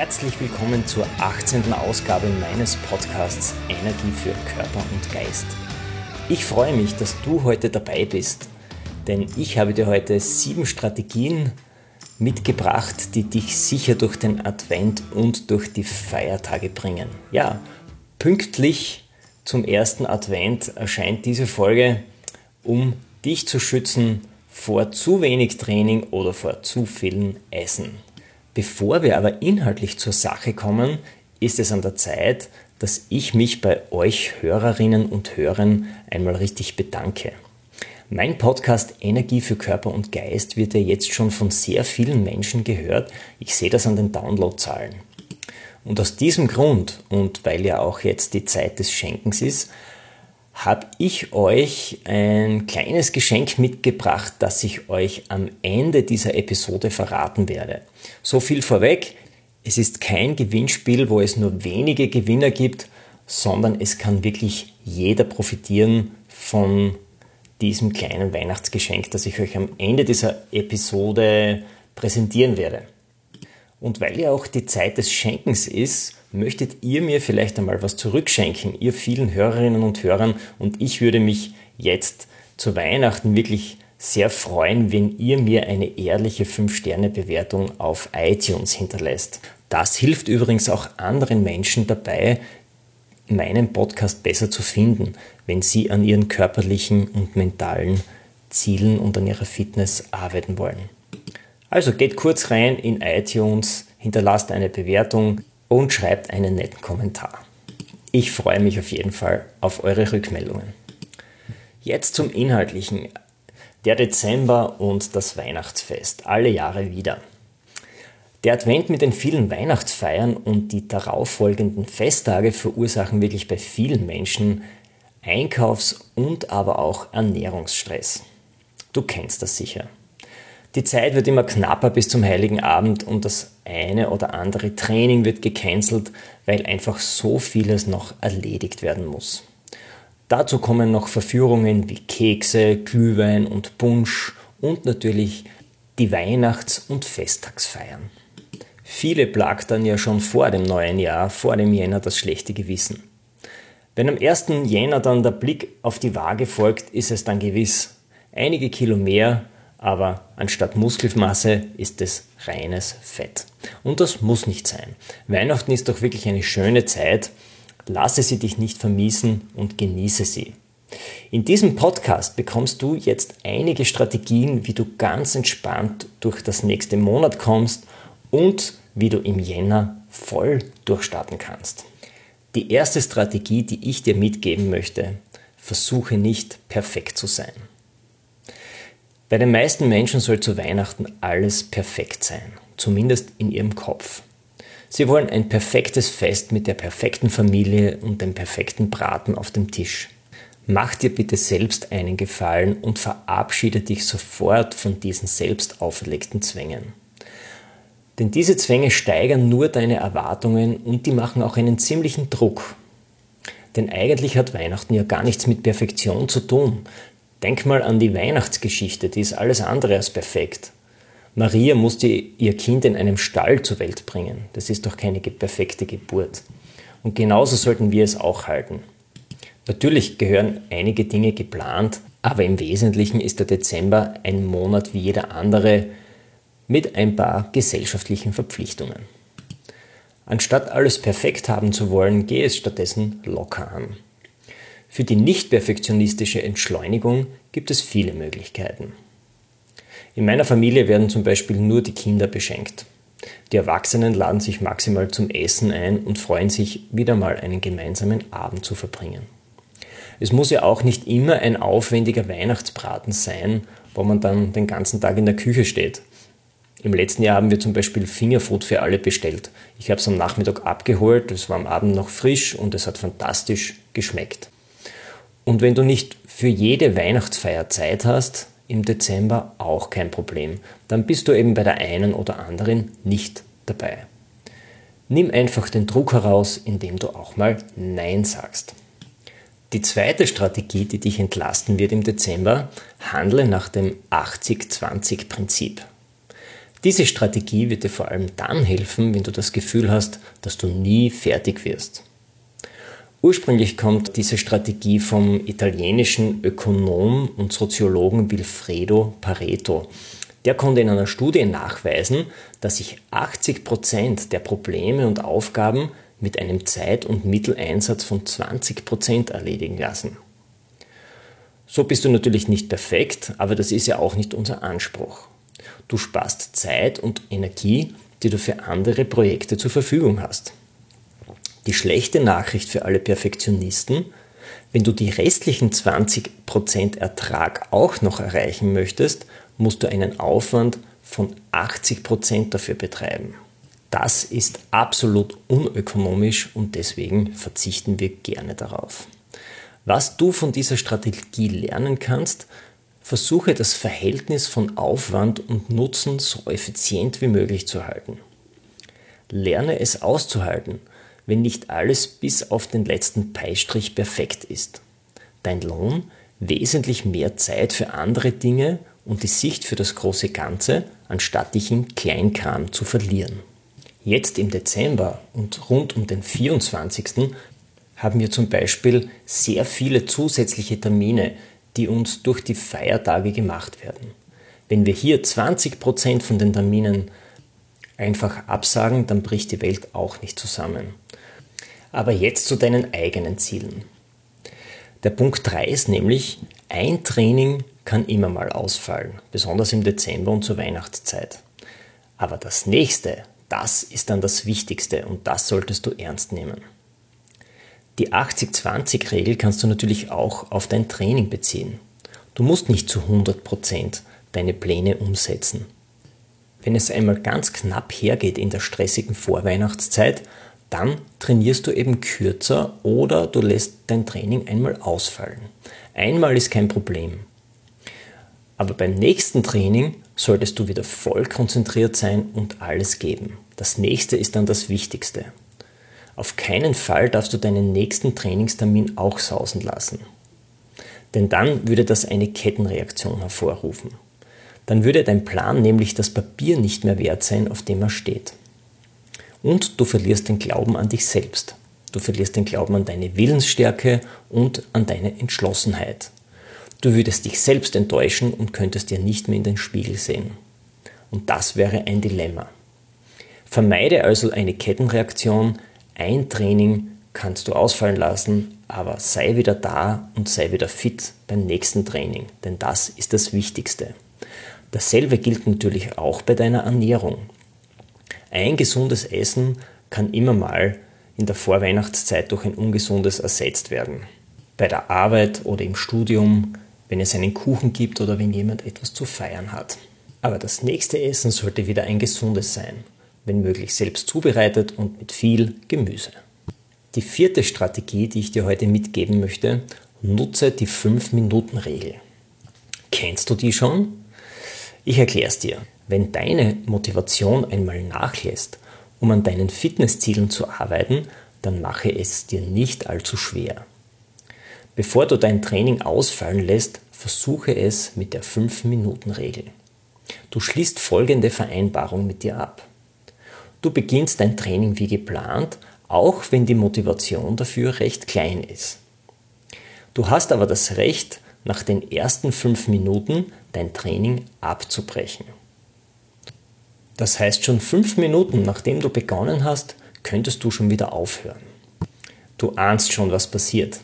Herzlich willkommen zur 18. Ausgabe meines Podcasts Energie für Körper und Geist. Ich freue mich, dass du heute dabei bist, denn ich habe dir heute sieben Strategien mitgebracht, die dich sicher durch den Advent und durch die Feiertage bringen. Ja, pünktlich zum ersten Advent erscheint diese Folge, um dich zu schützen vor zu wenig Training oder vor zu vielen Essen. Bevor wir aber inhaltlich zur Sache kommen, ist es an der Zeit, dass ich mich bei euch Hörerinnen und Hörern einmal richtig bedanke. Mein Podcast Energie für Körper und Geist wird ja jetzt schon von sehr vielen Menschen gehört. Ich sehe das an den Downloadzahlen. Und aus diesem Grund und weil ja auch jetzt die Zeit des Schenkens ist, habe ich euch ein kleines Geschenk mitgebracht, das ich euch am Ende dieser Episode verraten werde. So viel vorweg, es ist kein Gewinnspiel, wo es nur wenige Gewinner gibt, sondern es kann wirklich jeder profitieren von diesem kleinen Weihnachtsgeschenk, das ich euch am Ende dieser Episode präsentieren werde. Und weil ja auch die Zeit des Schenkens ist, möchtet ihr mir vielleicht einmal was zurückschenken, ihr vielen Hörerinnen und Hörern. Und ich würde mich jetzt zu Weihnachten wirklich sehr freuen, wenn ihr mir eine ehrliche 5-Sterne-Bewertung auf iTunes hinterlässt. Das hilft übrigens auch anderen Menschen dabei, meinen Podcast besser zu finden, wenn sie an ihren körperlichen und mentalen Zielen und an ihrer Fitness arbeiten wollen. Also geht kurz rein in iTunes, hinterlasst eine Bewertung und schreibt einen netten Kommentar. Ich freue mich auf jeden Fall auf eure Rückmeldungen. Jetzt zum Inhaltlichen. Der Dezember und das Weihnachtsfest, alle Jahre wieder. Der Advent mit den vielen Weihnachtsfeiern und die darauffolgenden Festtage verursachen wirklich bei vielen Menschen Einkaufs- und aber auch Ernährungsstress. Du kennst das sicher. Die Zeit wird immer knapper bis zum heiligen Abend und das eine oder andere Training wird gecancelt, weil einfach so vieles noch erledigt werden muss. Dazu kommen noch Verführungen wie Kekse, Glühwein und Punsch und natürlich die Weihnachts- und Festtagsfeiern. Viele plagt dann ja schon vor dem neuen Jahr, vor dem Jänner, das schlechte Gewissen. Wenn am 1. Jänner dann der Blick auf die Waage folgt, ist es dann gewiss einige Kilo mehr, aber anstatt Muskelmasse ist es reines Fett. Und das muss nicht sein. Weihnachten ist doch wirklich eine schöne Zeit, Lasse sie dich nicht vermiesen und genieße sie. In diesem Podcast bekommst du jetzt einige Strategien, wie du ganz entspannt durch das nächste Monat kommst und wie du im Jänner voll durchstarten kannst. Die erste Strategie, die ich dir mitgeben möchte, versuche nicht perfekt zu sein. Bei den meisten Menschen soll zu Weihnachten alles perfekt sein, zumindest in ihrem Kopf. Sie wollen ein perfektes Fest mit der perfekten Familie und dem perfekten Braten auf dem Tisch. Mach dir bitte selbst einen Gefallen und verabschiede dich sofort von diesen selbst auferlegten Zwängen. Denn diese Zwänge steigern nur deine Erwartungen und die machen auch einen ziemlichen Druck. Denn eigentlich hat Weihnachten ja gar nichts mit Perfektion zu tun. Denk mal an die Weihnachtsgeschichte, die ist alles andere als perfekt. Maria musste ihr Kind in einem Stall zur Welt bringen. Das ist doch keine perfekte Geburt. Und genauso sollten wir es auch halten. Natürlich gehören einige Dinge geplant, aber im Wesentlichen ist der Dezember ein Monat wie jeder andere mit ein paar gesellschaftlichen Verpflichtungen. Anstatt alles perfekt haben zu wollen, gehe es stattdessen locker an. Für die nicht perfektionistische Entschleunigung gibt es viele Möglichkeiten. In meiner Familie werden zum Beispiel nur die Kinder beschenkt. Die Erwachsenen laden sich maximal zum Essen ein und freuen sich, wieder mal einen gemeinsamen Abend zu verbringen. Es muss ja auch nicht immer ein aufwendiger Weihnachtsbraten sein wo man dann den ganzen Tag in der Küche steht. Im letzten Jahr haben wir zum Beispiel Fingerfood für alle bestellt. Ich habe es am Nachmittag abgeholt, es war am Abend noch frisch und es hat fantastisch geschmeckt. Und wenn du nicht für jede Weihnachtsfeier Zeit hast, im Dezember auch kein Problem. Dann bist du eben bei der einen oder anderen nicht dabei. Nimm einfach den Druck heraus, indem du auch mal Nein sagst. Die zweite Strategie, die dich entlasten wird im Dezember, handle nach dem 80-20-Prinzip. Diese Strategie wird dir vor allem dann helfen, wenn du das Gefühl hast, dass du nie fertig wirst. Ursprünglich kommt diese Strategie vom italienischen Ökonom und Soziologen Wilfredo Pareto. Der konnte in einer Studie nachweisen, dass sich 80 Prozent der Probleme und Aufgaben mit einem Zeit- und Mitteleinsatz von 20% erledigen lassen. So bist du natürlich nicht perfekt, aber das ist ja auch nicht unser Anspruch. Du sparst Zeit und Energie, die du für andere Projekte zur Verfügung hast. Die schlechte Nachricht für alle Perfektionisten, wenn du die restlichen 20% Ertrag auch noch erreichen möchtest, musst du einen Aufwand von 80% dafür betreiben. Das ist absolut unökonomisch und deswegen verzichten wir gerne darauf. Was du von dieser Strategie lernen kannst, Versuche das Verhältnis von Aufwand und Nutzen so effizient wie möglich zu halten. Lerne es auszuhalten, wenn nicht alles bis auf den letzten Peistrich perfekt ist. Dein Lohn wesentlich mehr Zeit für andere Dinge und die Sicht für das große Ganze, anstatt dich in Kleinkram zu verlieren. Jetzt im Dezember und rund um den 24. haben wir zum Beispiel sehr viele zusätzliche Termine, die uns durch die Feiertage gemacht werden. Wenn wir hier 20% von den Terminen einfach absagen, dann bricht die Welt auch nicht zusammen. Aber jetzt zu deinen eigenen Zielen. Der Punkt 3 ist nämlich, ein Training kann immer mal ausfallen, besonders im Dezember und zur Weihnachtszeit. Aber das nächste, das ist dann das Wichtigste und das solltest du ernst nehmen. Die 80-20-Regel kannst du natürlich auch auf dein Training beziehen. Du musst nicht zu 100% deine Pläne umsetzen. Wenn es einmal ganz knapp hergeht in der stressigen Vorweihnachtszeit, dann trainierst du eben kürzer oder du lässt dein Training einmal ausfallen. Einmal ist kein Problem. Aber beim nächsten Training solltest du wieder voll konzentriert sein und alles geben. Das nächste ist dann das Wichtigste. Auf keinen Fall darfst du deinen nächsten Trainingstermin auch sausen lassen. Denn dann würde das eine Kettenreaktion hervorrufen. Dann würde dein Plan nämlich das Papier nicht mehr wert sein, auf dem er steht. Und du verlierst den Glauben an dich selbst. Du verlierst den Glauben an deine Willensstärke und an deine Entschlossenheit. Du würdest dich selbst enttäuschen und könntest dir nicht mehr in den Spiegel sehen. Und das wäre ein Dilemma. Vermeide also eine Kettenreaktion, ein Training kannst du ausfallen lassen, aber sei wieder da und sei wieder fit beim nächsten Training, denn das ist das Wichtigste. Dasselbe gilt natürlich auch bei deiner Ernährung. Ein gesundes Essen kann immer mal in der Vorweihnachtszeit durch ein ungesundes ersetzt werden. Bei der Arbeit oder im Studium, wenn es einen Kuchen gibt oder wenn jemand etwas zu feiern hat. Aber das nächste Essen sollte wieder ein gesundes sein wenn möglich selbst zubereitet und mit viel Gemüse. Die vierte Strategie, die ich dir heute mitgeben möchte, nutze die 5-Minuten-Regel. Kennst du die schon? Ich erkläre es dir. Wenn deine Motivation einmal nachlässt, um an deinen Fitnesszielen zu arbeiten, dann mache es dir nicht allzu schwer. Bevor du dein Training ausfallen lässt, versuche es mit der 5-Minuten-Regel. Du schließt folgende Vereinbarung mit dir ab. Du beginnst dein Training wie geplant, auch wenn die Motivation dafür recht klein ist. Du hast aber das Recht, nach den ersten fünf Minuten dein Training abzubrechen. Das heißt, schon fünf Minuten nachdem du begonnen hast, könntest du schon wieder aufhören. Du ahnst schon, was passiert.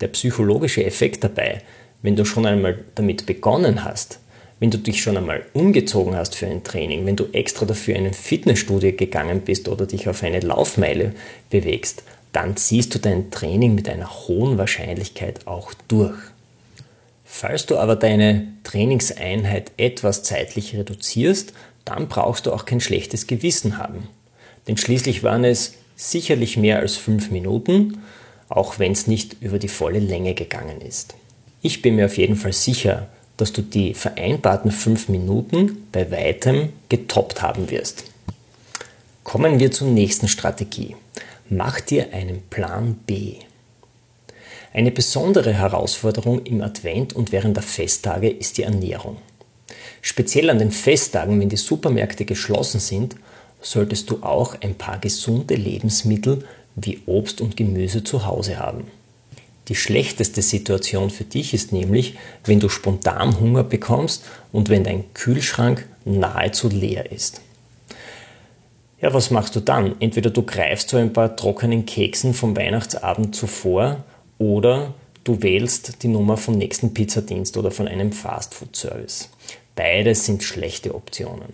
Der psychologische Effekt dabei, wenn du schon einmal damit begonnen hast, wenn du dich schon einmal umgezogen hast für ein Training, wenn du extra dafür in ein Fitnessstudio gegangen bist oder dich auf eine Laufmeile bewegst, dann ziehst du dein Training mit einer hohen Wahrscheinlichkeit auch durch. Falls du aber deine Trainingseinheit etwas zeitlich reduzierst, dann brauchst du auch kein schlechtes Gewissen haben. Denn schließlich waren es sicherlich mehr als fünf Minuten, auch wenn es nicht über die volle Länge gegangen ist. Ich bin mir auf jeden Fall sicher, dass du die vereinbarten fünf Minuten bei weitem getoppt haben wirst. Kommen wir zur nächsten Strategie. Mach dir einen Plan B. Eine besondere Herausforderung im Advent und während der Festtage ist die Ernährung. Speziell an den Festtagen, wenn die Supermärkte geschlossen sind, solltest du auch ein paar gesunde Lebensmittel wie Obst und Gemüse zu Hause haben. Die schlechteste Situation für dich ist nämlich, wenn du spontan Hunger bekommst und wenn dein Kühlschrank nahezu leer ist. Ja, was machst du dann? Entweder du greifst zu ein paar trockenen Keksen vom Weihnachtsabend zuvor oder du wählst die Nummer vom nächsten Pizzadienst oder von einem Fastfood-Service. Beides sind schlechte Optionen.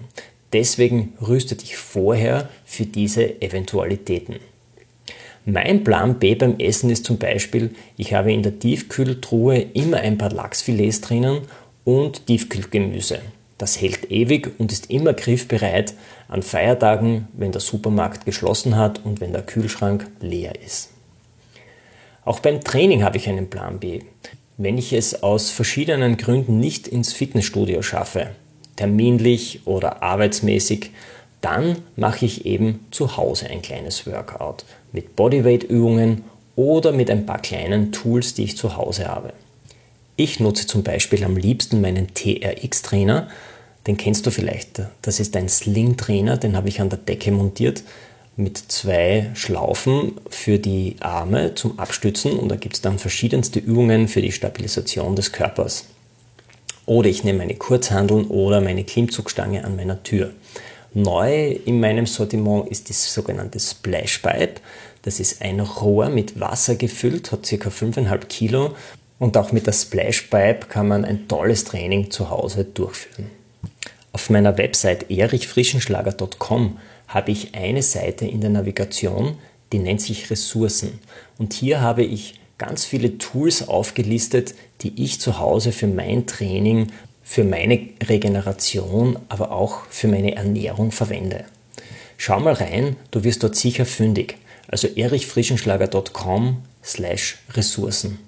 Deswegen rüste dich vorher für diese Eventualitäten. Mein Plan B beim Essen ist zum Beispiel, ich habe in der Tiefkühltruhe immer ein paar Lachsfilets drinnen und Tiefkühlgemüse. Das hält ewig und ist immer griffbereit an Feiertagen, wenn der Supermarkt geschlossen hat und wenn der Kühlschrank leer ist. Auch beim Training habe ich einen Plan B. Wenn ich es aus verschiedenen Gründen nicht ins Fitnessstudio schaffe, terminlich oder arbeitsmäßig, dann mache ich eben zu Hause ein kleines Workout mit Bodyweight-Übungen oder mit ein paar kleinen Tools, die ich zu Hause habe. Ich nutze zum Beispiel am liebsten meinen TRX-Trainer. Den kennst du vielleicht. Das ist ein Sling-Trainer, den habe ich an der Decke montiert mit zwei Schlaufen für die Arme zum Abstützen und da gibt es dann verschiedenste Übungen für die Stabilisation des Körpers. Oder ich nehme meine Kurzhandeln oder meine Klimmzugstange an meiner Tür. Neu in meinem Sortiment ist das sogenannte Splash Pipe. Das ist ein Rohr mit Wasser gefüllt, hat ca. 5,5 Kilo und auch mit der Splash Pipe kann man ein tolles Training zu Hause durchführen. Auf meiner Website erichfrischenschlager.com habe ich eine Seite in der Navigation, die nennt sich Ressourcen. Und hier habe ich ganz viele Tools aufgelistet, die ich zu Hause für mein Training für meine Regeneration, aber auch für meine Ernährung verwende. Schau mal rein, du wirst dort sicher fündig. Also erichfrischenschlager.com slash Ressourcen.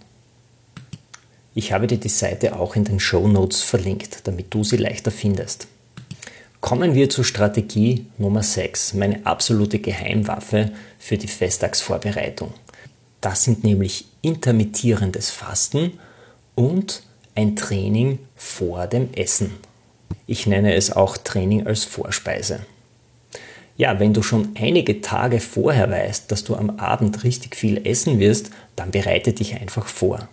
Ich habe dir die Seite auch in den Show Notes verlinkt, damit du sie leichter findest. Kommen wir zur Strategie Nummer 6, meine absolute Geheimwaffe für die Festtagsvorbereitung. Das sind nämlich intermittierendes Fasten und ein Training vor dem Essen. Ich nenne es auch Training als Vorspeise. Ja, wenn du schon einige Tage vorher weißt, dass du am Abend richtig viel essen wirst, dann bereite dich einfach vor.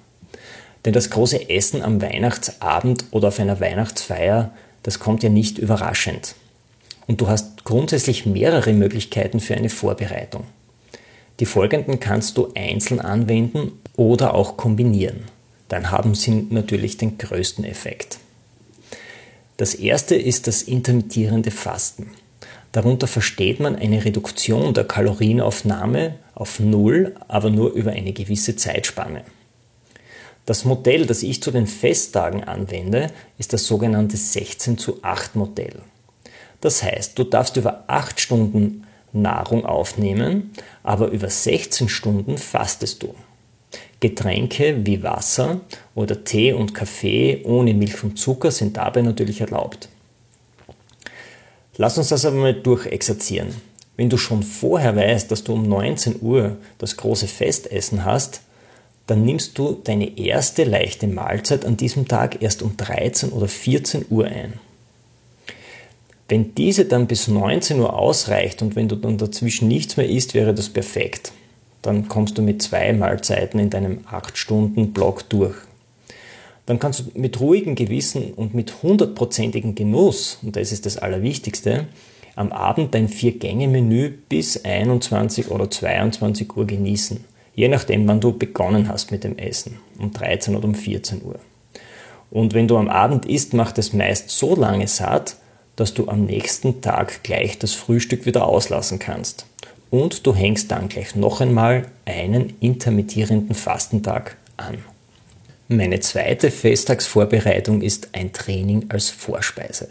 Denn das große Essen am Weihnachtsabend oder auf einer Weihnachtsfeier, das kommt ja nicht überraschend. Und du hast grundsätzlich mehrere Möglichkeiten für eine Vorbereitung. Die folgenden kannst du einzeln anwenden oder auch kombinieren dann haben sie natürlich den größten Effekt. Das erste ist das intermittierende Fasten. Darunter versteht man eine Reduktion der Kalorienaufnahme auf Null, aber nur über eine gewisse Zeitspanne. Das Modell, das ich zu den Festtagen anwende, ist das sogenannte 16 zu 8 Modell. Das heißt, du darfst über 8 Stunden Nahrung aufnehmen, aber über 16 Stunden fastest du. Getränke wie Wasser oder Tee und Kaffee ohne Milch und Zucker sind dabei natürlich erlaubt. Lass uns das aber mal durchexerzieren. Wenn du schon vorher weißt, dass du um 19 Uhr das große Festessen hast, dann nimmst du deine erste leichte Mahlzeit an diesem Tag erst um 13 oder 14 Uhr ein. Wenn diese dann bis 19 Uhr ausreicht und wenn du dann dazwischen nichts mehr isst, wäre das perfekt dann kommst du mit zwei Mahlzeiten in deinem 8-Stunden-Block durch. Dann kannst du mit ruhigem Gewissen und mit hundertprozentigem Genuss, und das ist das Allerwichtigste, am Abend dein Vier-Gänge-Menü bis 21 oder 22 Uhr genießen. Je nachdem, wann du begonnen hast mit dem Essen. Um 13 oder um 14 Uhr. Und wenn du am Abend isst, macht es meist so lange satt, dass du am nächsten Tag gleich das Frühstück wieder auslassen kannst und du hängst dann gleich noch einmal einen intermittierenden Fastentag an. Meine zweite Festtagsvorbereitung ist ein Training als Vorspeise.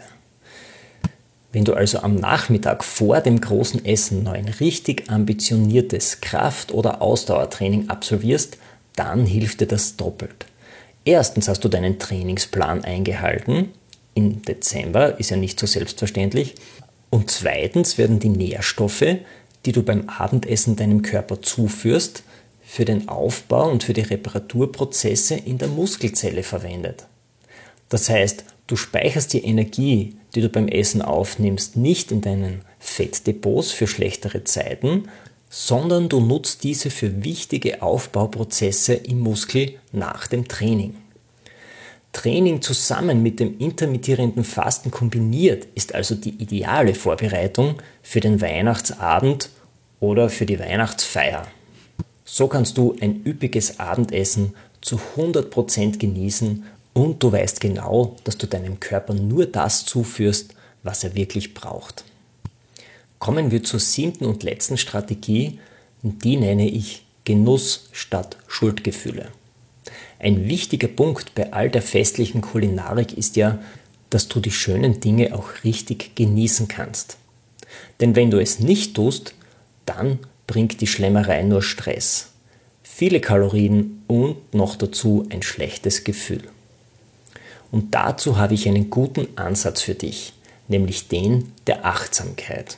Wenn du also am Nachmittag vor dem großen Essen noch ein richtig ambitioniertes Kraft- oder Ausdauertraining absolvierst, dann hilft dir das doppelt. Erstens hast du deinen Trainingsplan eingehalten. Im Dezember ist ja nicht so selbstverständlich. Und zweitens werden die Nährstoffe, die du beim Abendessen deinem Körper zuführst, für den Aufbau und für die Reparaturprozesse in der Muskelzelle verwendet. Das heißt, du speicherst die Energie, die du beim Essen aufnimmst, nicht in deinen Fettdepots für schlechtere Zeiten, sondern du nutzt diese für wichtige Aufbauprozesse im Muskel nach dem Training. Training zusammen mit dem intermittierenden Fasten kombiniert ist also die ideale Vorbereitung für den Weihnachtsabend oder für die Weihnachtsfeier. So kannst du ein üppiges Abendessen zu 100% genießen und du weißt genau, dass du deinem Körper nur das zuführst, was er wirklich braucht. Kommen wir zur siebten und letzten Strategie, die nenne ich Genuss statt Schuldgefühle. Ein wichtiger Punkt bei all der festlichen Kulinarik ist ja, dass du die schönen Dinge auch richtig genießen kannst. Denn wenn du es nicht tust, dann bringt die Schlemmerei nur Stress, viele Kalorien und noch dazu ein schlechtes Gefühl. Und dazu habe ich einen guten Ansatz für dich, nämlich den der Achtsamkeit.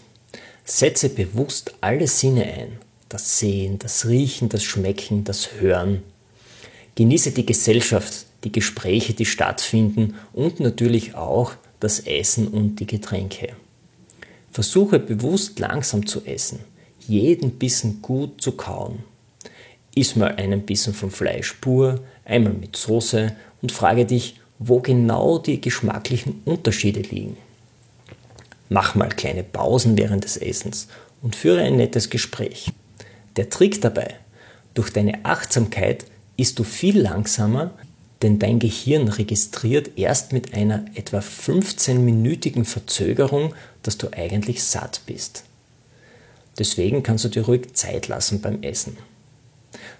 Setze bewusst alle Sinne ein, das Sehen, das Riechen, das Schmecken, das Hören. Genieße die Gesellschaft, die Gespräche, die stattfinden und natürlich auch das Essen und die Getränke. Versuche bewusst langsam zu essen, jeden Bissen gut zu kauen. Iss mal einen Bissen vom Fleisch pur, einmal mit Soße und frage dich, wo genau die geschmacklichen Unterschiede liegen. Mach mal kleine Pausen während des Essens und führe ein nettes Gespräch. Der Trick dabei, durch deine Achtsamkeit isst du viel langsamer, denn dein Gehirn registriert erst mit einer etwa 15-minütigen Verzögerung, dass du eigentlich satt bist. Deswegen kannst du dir ruhig Zeit lassen beim Essen.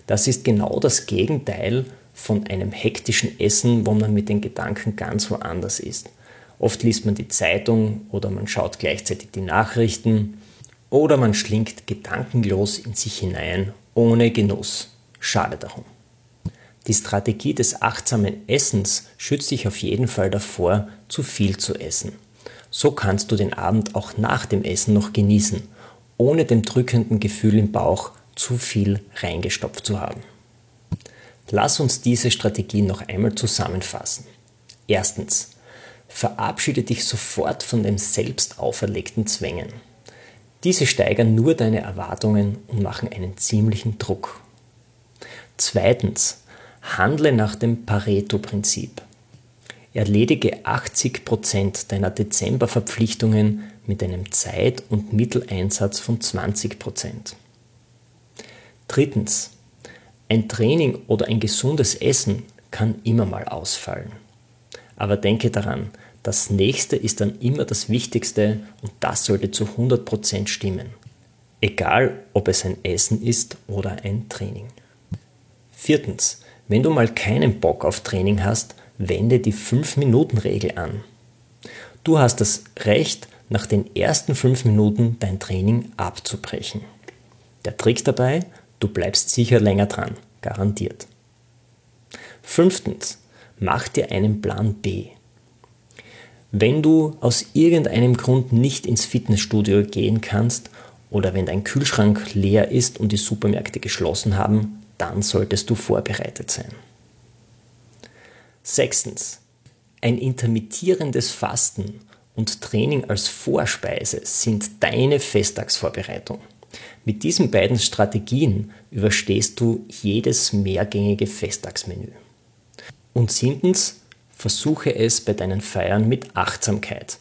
Das ist genau das Gegenteil von einem hektischen Essen, wo man mit den Gedanken ganz woanders ist. Oft liest man die Zeitung oder man schaut gleichzeitig die Nachrichten oder man schlingt gedankenlos in sich hinein, ohne Genuss. Schade darum. Die Strategie des achtsamen Essens schützt dich auf jeden Fall davor, zu viel zu essen. So kannst du den Abend auch nach dem Essen noch genießen, ohne dem drückenden Gefühl im Bauch zu viel reingestopft zu haben. Lass uns diese Strategie noch einmal zusammenfassen. Erstens, verabschiede dich sofort von den selbst auferlegten Zwängen. Diese steigern nur deine Erwartungen und machen einen ziemlichen Druck. Zweitens, handle nach dem Pareto-Prinzip. Erledige 80% deiner Dezember-Verpflichtungen mit einem Zeit- und Mitteleinsatz von 20%. Drittens, ein Training oder ein gesundes Essen kann immer mal ausfallen. Aber denke daran, das nächste ist dann immer das Wichtigste und das sollte zu 100% stimmen. Egal, ob es ein Essen ist oder ein Training. Viertens, wenn du mal keinen Bock auf Training hast, wende die 5-Minuten-Regel an. Du hast das Recht, nach den ersten 5 Minuten dein Training abzubrechen. Der Trick dabei, Du bleibst sicher länger dran, garantiert. Fünftens, mach dir einen Plan B. Wenn du aus irgendeinem Grund nicht ins Fitnessstudio gehen kannst oder wenn dein Kühlschrank leer ist und die Supermärkte geschlossen haben, dann solltest du vorbereitet sein. Sechstens, ein intermittierendes Fasten und Training als Vorspeise sind deine Festtagsvorbereitung. Mit diesen beiden Strategien überstehst du jedes mehrgängige Festtagsmenü. Und siebtens, versuche es bei deinen Feiern mit Achtsamkeit.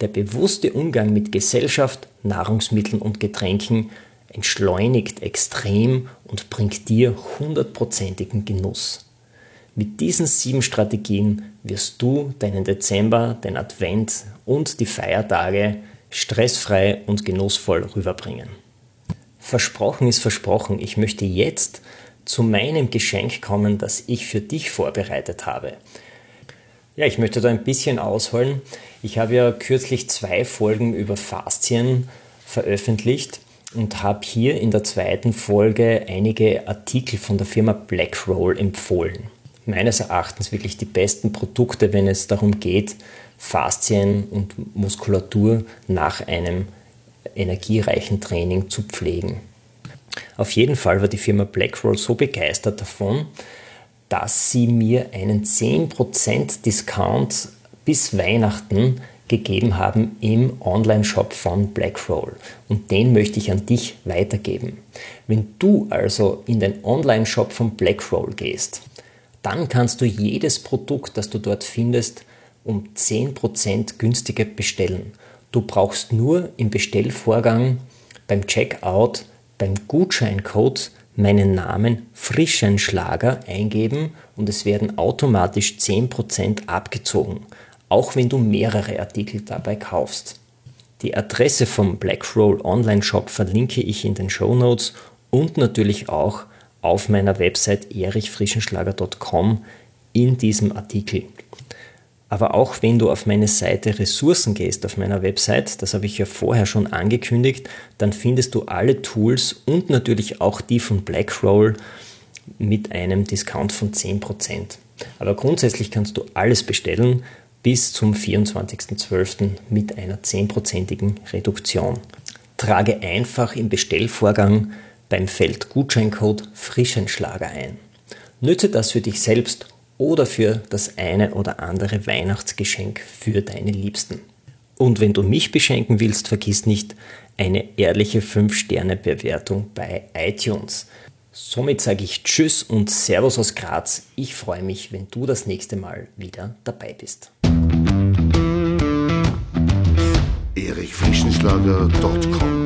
Der bewusste Umgang mit Gesellschaft, Nahrungsmitteln und Getränken entschleunigt extrem und bringt dir hundertprozentigen Genuss. Mit diesen sieben Strategien wirst du deinen Dezember, den Advent und die Feiertage stressfrei und genussvoll rüberbringen. Versprochen ist versprochen. Ich möchte jetzt zu meinem Geschenk kommen, das ich für dich vorbereitet habe. Ja, ich möchte da ein bisschen ausholen. Ich habe ja kürzlich zwei Folgen über Faszien veröffentlicht und habe hier in der zweiten Folge einige Artikel von der Firma Blackroll empfohlen. Meines Erachtens wirklich die besten Produkte, wenn es darum geht, Faszien und Muskulatur nach einem energiereichen Training zu pflegen. Auf jeden Fall war die Firma BlackRoll so begeistert davon, dass sie mir einen 10% Discount bis Weihnachten gegeben haben im Online-Shop von BlackRoll. Und den möchte ich an dich weitergeben. Wenn du also in den Online-Shop von BlackRoll gehst, dann kannst du jedes Produkt, das du dort findest, um 10% günstiger bestellen. Du brauchst nur im Bestellvorgang beim Checkout beim Gutscheincode meinen Namen Frischenschlager eingeben und es werden automatisch 10% abgezogen, auch wenn du mehrere Artikel dabei kaufst. Die Adresse vom Blackroll Online Shop verlinke ich in den Show Notes und natürlich auch auf meiner Website erichfrischenschlager.com in diesem Artikel. Aber auch wenn du auf meine Seite Ressourcen gehst, auf meiner Website, das habe ich ja vorher schon angekündigt, dann findest du alle Tools und natürlich auch die von Blackroll mit einem Discount von 10%. Aber grundsätzlich kannst du alles bestellen bis zum 24.12. mit einer 10%igen Reduktion. Trage einfach im Bestellvorgang beim Feld Gutscheincode Frischenschlager ein. Nütze das für dich selbst oder für das eine oder andere Weihnachtsgeschenk für deine Liebsten. Und wenn du mich beschenken willst, vergiss nicht eine ehrliche 5-Sterne-Bewertung bei iTunes. Somit sage ich Tschüss und Servus aus Graz. Ich freue mich, wenn du das nächste Mal wieder dabei bist. erichfrischenschlager.com